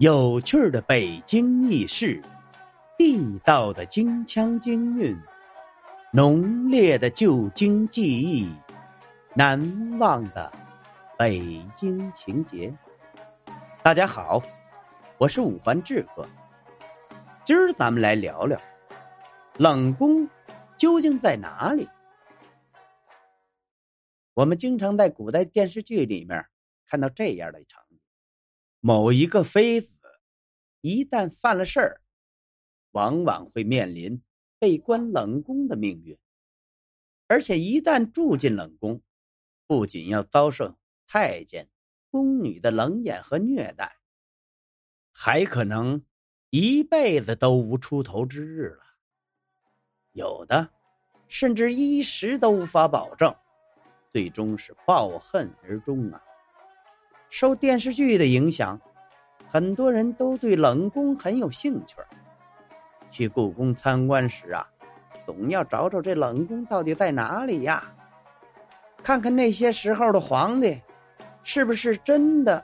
有趣的北京轶事，地道的京腔京韵，浓烈的旧京记忆，难忘的北京情节。大家好，我是五环志哥。今儿咱们来聊聊冷宫究竟在哪里？我们经常在古代电视剧里面看到这样的一场。某一个妃子一旦犯了事儿，往往会面临被关冷宫的命运，而且一旦住进冷宫，不仅要遭受太监、宫女的冷眼和虐待，还可能一辈子都无出头之日了。有的甚至衣食都无法保证，最终是抱恨而终啊。受电视剧的影响，很多人都对冷宫很有兴趣。去故宫参观时啊，总要找找这冷宫到底在哪里呀？看看那些时候的皇帝，是不是真的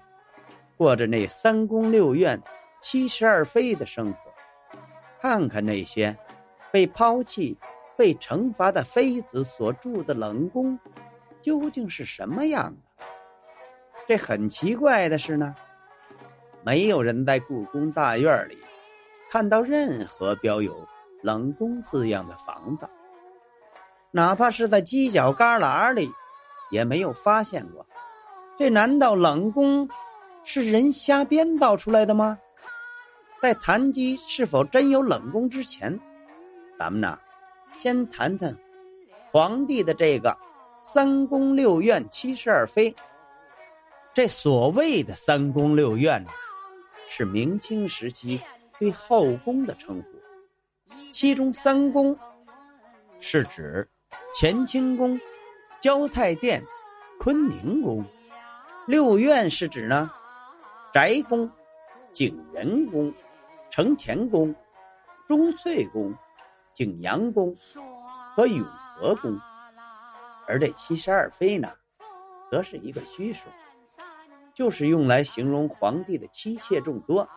过着那三宫六院、七十二妃的生活？看看那些被抛弃、被惩罚的妃子所住的冷宫，究竟是什么样？这很奇怪的是呢，没有人在故宫大院里看到任何标有“冷宫”字样的房子，哪怕是在犄角旮旯里，也没有发现过。这难道冷宫是人瞎编造出来的吗？在谈及是否真有冷宫之前，咱们呢，先谈谈皇帝的这个三宫六院七十二妃。这所谓的三宫六院呢，是明清时期对后宫的称呼。其中三宫是指乾清宫、交泰殿、坤宁宫；六院是指呢宅宫、景仁宫、承乾宫、钟粹宫、景阳宫和永和宫。而这七十二妃呢，则是一个虚数。就是用来形容皇帝的妻妾众多，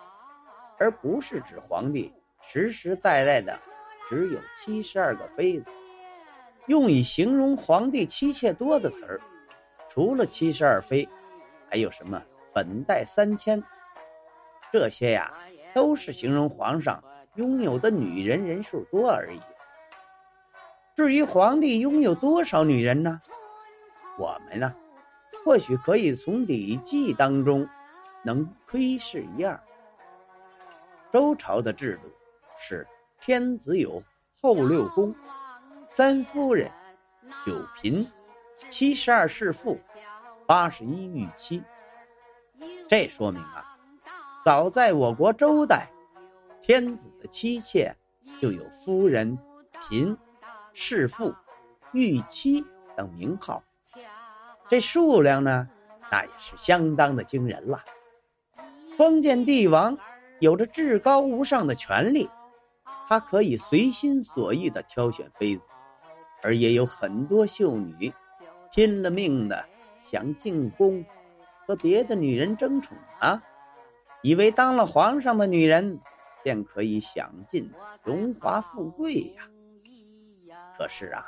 而不是指皇帝实实在在的只有七十二个妃子。用以形容皇帝妻妾多的词儿，除了七十二妃，还有什么粉黛三千？这些呀，都是形容皇上拥有的女人人数多而已。至于皇帝拥有多少女人呢？我们呢？或许可以从《礼记》当中能窥视一二。周朝的制度是：天子有后六宫、三夫人、九嫔、七十二侍妇、八十一御妻。这说明啊，早在我国周代，天子的妻妾就有夫人、嫔、侍妇、御妻等名号。这数量呢，那也是相当的惊人了。封建帝王有着至高无上的权力，他可以随心所欲的挑选妃子，而也有很多秀女拼了命的想进宫和别的女人争宠啊，以为当了皇上的女人便可以享尽荣华富贵呀。可是啊，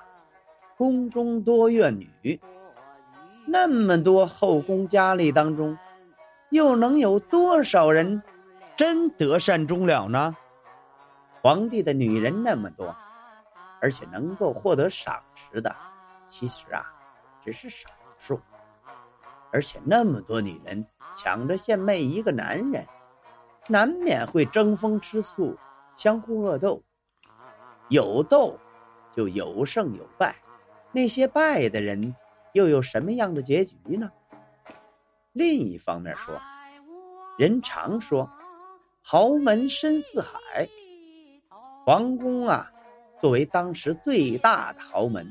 宫中多怨女。那么多后宫佳丽当中，又能有多少人真得善终了呢？皇帝的女人那么多，而且能够获得赏识的，其实啊，只是少数。而且那么多女人抢着献媚一个男人，难免会争风吃醋，相互恶斗。有斗，就有胜有败，那些败的人。又有什么样的结局呢？另一方面说，人常说豪门深似海，皇宫啊，作为当时最大的豪门，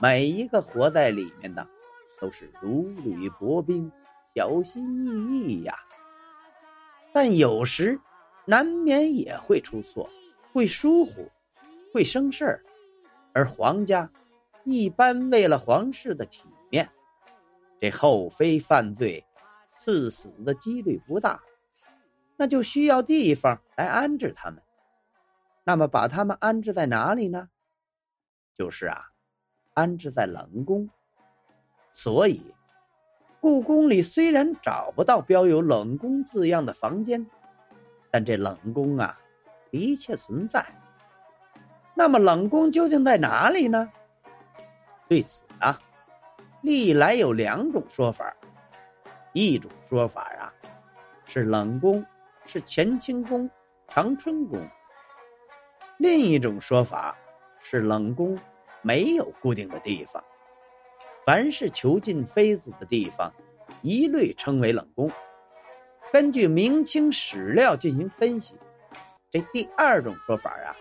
每一个活在里面的都是如履薄冰，小心翼翼呀。但有时难免也会出错，会疏忽，会生事儿，而皇家。一般为了皇室的体面，这后妃犯罪，赐死的几率不大。那就需要地方来安置他们。那么把他们安置在哪里呢？就是啊，安置在冷宫。所以，故宫里虽然找不到标有“冷宫”字样的房间，但这冷宫啊，的确存在。那么，冷宫究竟在哪里呢？对此啊，历来有两种说法。一种说法啊，是冷宫是乾清宫、长春宫；另一种说法是冷宫没有固定的地方，凡是囚禁妃子的地方，一律称为冷宫。根据明清史料进行分析，这第二种说法啊，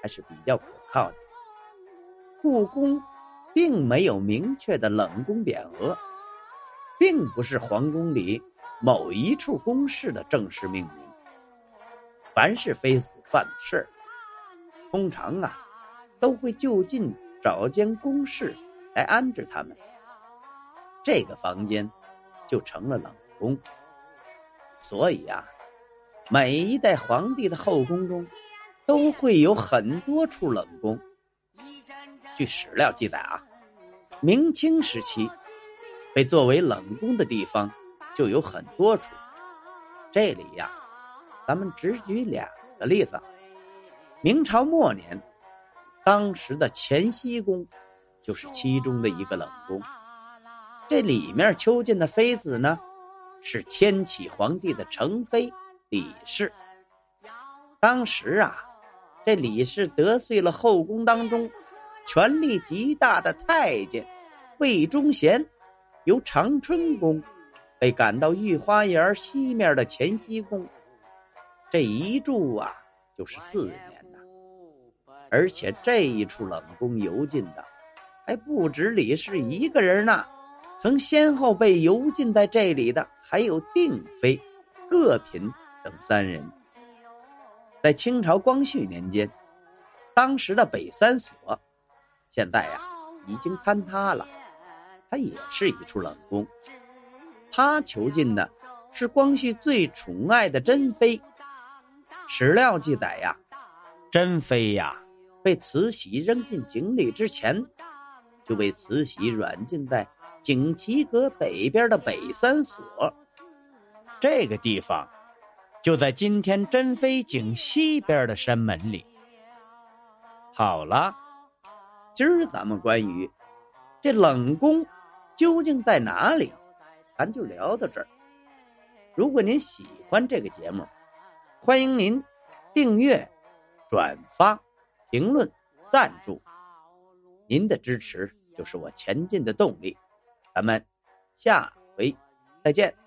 还是比较可靠的。故宫并没有明确的冷宫匾额。并不是皇宫里某一处宫室的正式命名。凡是妃子犯的事儿，通常啊，都会就近找间宫室来安置他们。这个房间就成了冷宫。所以啊，每一代皇帝的后宫中，都会有很多处冷宫。据史料记载啊，明清时期。被作为冷宫的地方就有很多处，这里呀，咱们只举两个例子。明朝末年，当时的乾西宫就是其中的一个冷宫。这里面囚禁的妃子呢，是天启皇帝的成妃李氏。当时啊，这李氏得罪了后宫当中权力极大的太监魏忠贤。由长春宫被赶到御花园西面的乾西宫，这一住啊就是四年呐。而且这一处冷宫游禁的还不止李氏一个人呢，曾先后被游禁在这里的还有定妃、各嫔等三人。在清朝光绪年间，当时的北三所，现在呀已经坍塌了。它也是一处冷宫，他囚禁的是光绪最宠爱的珍妃。史料记载呀，珍妃呀被慈禧扔进井里之前，就被慈禧软禁在景祺阁北边的北三所。这个地方就在今天珍妃井西边的山门里。好了，今儿咱们关于这冷宫。究竟在哪里？咱就聊到这儿。如果您喜欢这个节目，欢迎您订阅、转发、评论、赞助。您的支持就是我前进的动力。咱们下回再见。